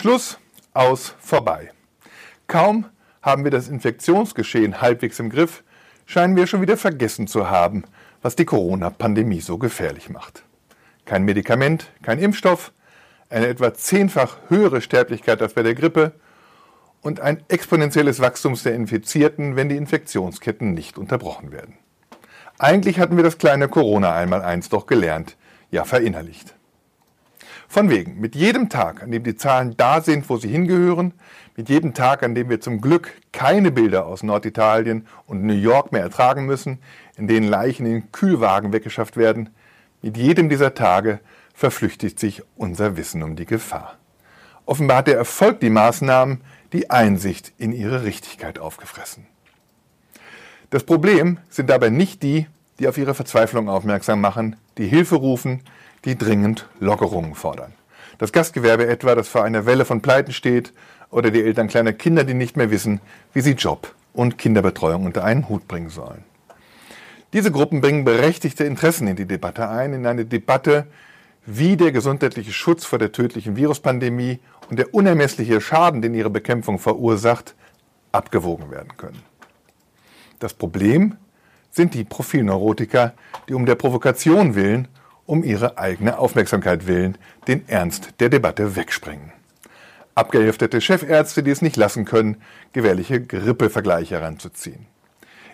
Schluss, aus, vorbei. Kaum haben wir das Infektionsgeschehen halbwegs im Griff, scheinen wir schon wieder vergessen zu haben, was die Corona-Pandemie so gefährlich macht. Kein Medikament, kein Impfstoff, eine etwa zehnfach höhere Sterblichkeit als bei der Grippe und ein exponentielles Wachstum der Infizierten, wenn die Infektionsketten nicht unterbrochen werden. Eigentlich hatten wir das kleine Corona einmal eins doch gelernt, ja verinnerlicht. Von wegen, mit jedem Tag, an dem die Zahlen da sind, wo sie hingehören, mit jedem Tag, an dem wir zum Glück keine Bilder aus Norditalien und New York mehr ertragen müssen, in denen Leichen in Kühlwagen weggeschafft werden, mit jedem dieser Tage verflüchtigt sich unser Wissen um die Gefahr. Offenbar hat der Erfolg die Maßnahmen, die Einsicht in ihre Richtigkeit aufgefressen. Das Problem sind dabei nicht die, die auf ihre Verzweiflung aufmerksam machen, die Hilfe rufen, die dringend Lockerungen fordern. Das Gastgewerbe etwa, das vor einer Welle von Pleiten steht, oder die Eltern kleiner Kinder, die nicht mehr wissen, wie sie Job und Kinderbetreuung unter einen Hut bringen sollen. Diese Gruppen bringen berechtigte Interessen in die Debatte ein, in eine Debatte, wie der gesundheitliche Schutz vor der tödlichen Viruspandemie und der unermessliche Schaden, den ihre Bekämpfung verursacht, abgewogen werden können. Das Problem sind die Profilneurotiker, die um der Provokation willen um ihre eigene Aufmerksamkeit willen den Ernst der Debatte wegspringen. Abgeheftete Chefärzte, die es nicht lassen können, gewährliche Grippevergleiche heranzuziehen.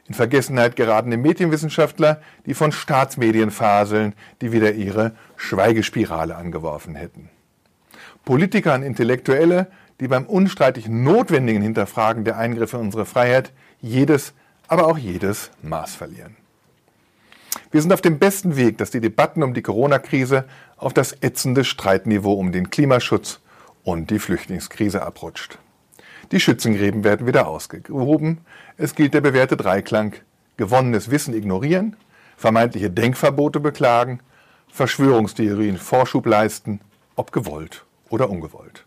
In Vergessenheit geratene Medienwissenschaftler, die von Staatsmedien faseln, die wieder ihre Schweigespirale angeworfen hätten. Politiker und Intellektuelle, die beim unstreitig notwendigen Hinterfragen der Eingriffe in unsere Freiheit jedes, aber auch jedes Maß verlieren. Wir sind auf dem besten Weg, dass die Debatten um die Corona-Krise auf das ätzende Streitniveau um den Klimaschutz und die Flüchtlingskrise abrutscht. Die Schützengräben werden wieder ausgehoben. Es gilt der bewährte Dreiklang gewonnenes Wissen ignorieren, vermeintliche Denkverbote beklagen, Verschwörungstheorien Vorschub leisten, ob gewollt oder ungewollt.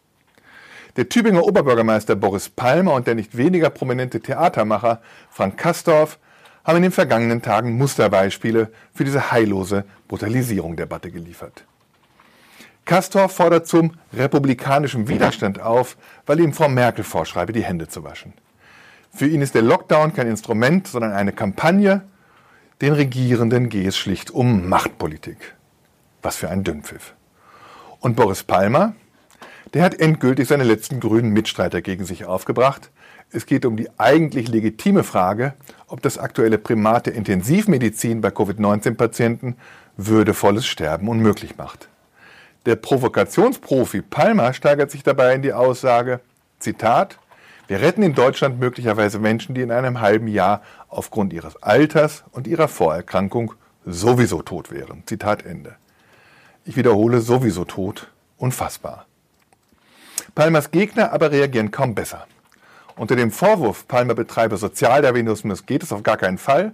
Der Tübinger Oberbürgermeister Boris Palmer und der nicht weniger prominente Theatermacher Frank Kastorf haben in den vergangenen Tagen Musterbeispiele für diese heillose Brutalisierung-Debatte geliefert. Castor fordert zum republikanischen Widerstand auf, weil ihm Frau Merkel vorschreibe, die Hände zu waschen. Für ihn ist der Lockdown kein Instrument, sondern eine Kampagne. Den Regierenden gehe es schlicht um Machtpolitik. Was für ein Dünnpfiff. Und Boris Palmer, der hat endgültig seine letzten grünen Mitstreiter gegen sich aufgebracht, es geht um die eigentlich legitime Frage, ob das aktuelle Primat der Intensivmedizin bei Covid-19-Patienten würdevolles Sterben unmöglich macht. Der Provokationsprofi Palmer steigert sich dabei in die Aussage, Zitat, wir retten in Deutschland möglicherweise Menschen, die in einem halben Jahr aufgrund ihres Alters und ihrer Vorerkrankung sowieso tot wären. Zitat Ende. Ich wiederhole sowieso tot, unfassbar. Palmers Gegner aber reagieren kaum besser. Unter dem Vorwurf, Palmer betreibe Sozialdarwinismus geht es auf gar keinen Fall.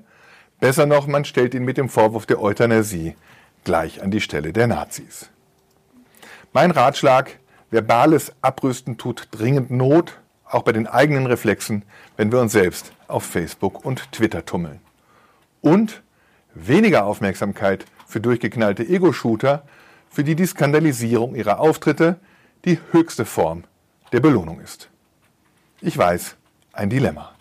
Besser noch, man stellt ihn mit dem Vorwurf der Euthanasie gleich an die Stelle der Nazis. Mein Ratschlag, verbales Abrüsten tut dringend Not, auch bei den eigenen Reflexen, wenn wir uns selbst auf Facebook und Twitter tummeln. Und weniger Aufmerksamkeit für durchgeknallte Ego-Shooter, für die die Skandalisierung ihrer Auftritte die höchste Form der Belohnung ist. Ich weiß, ein Dilemma.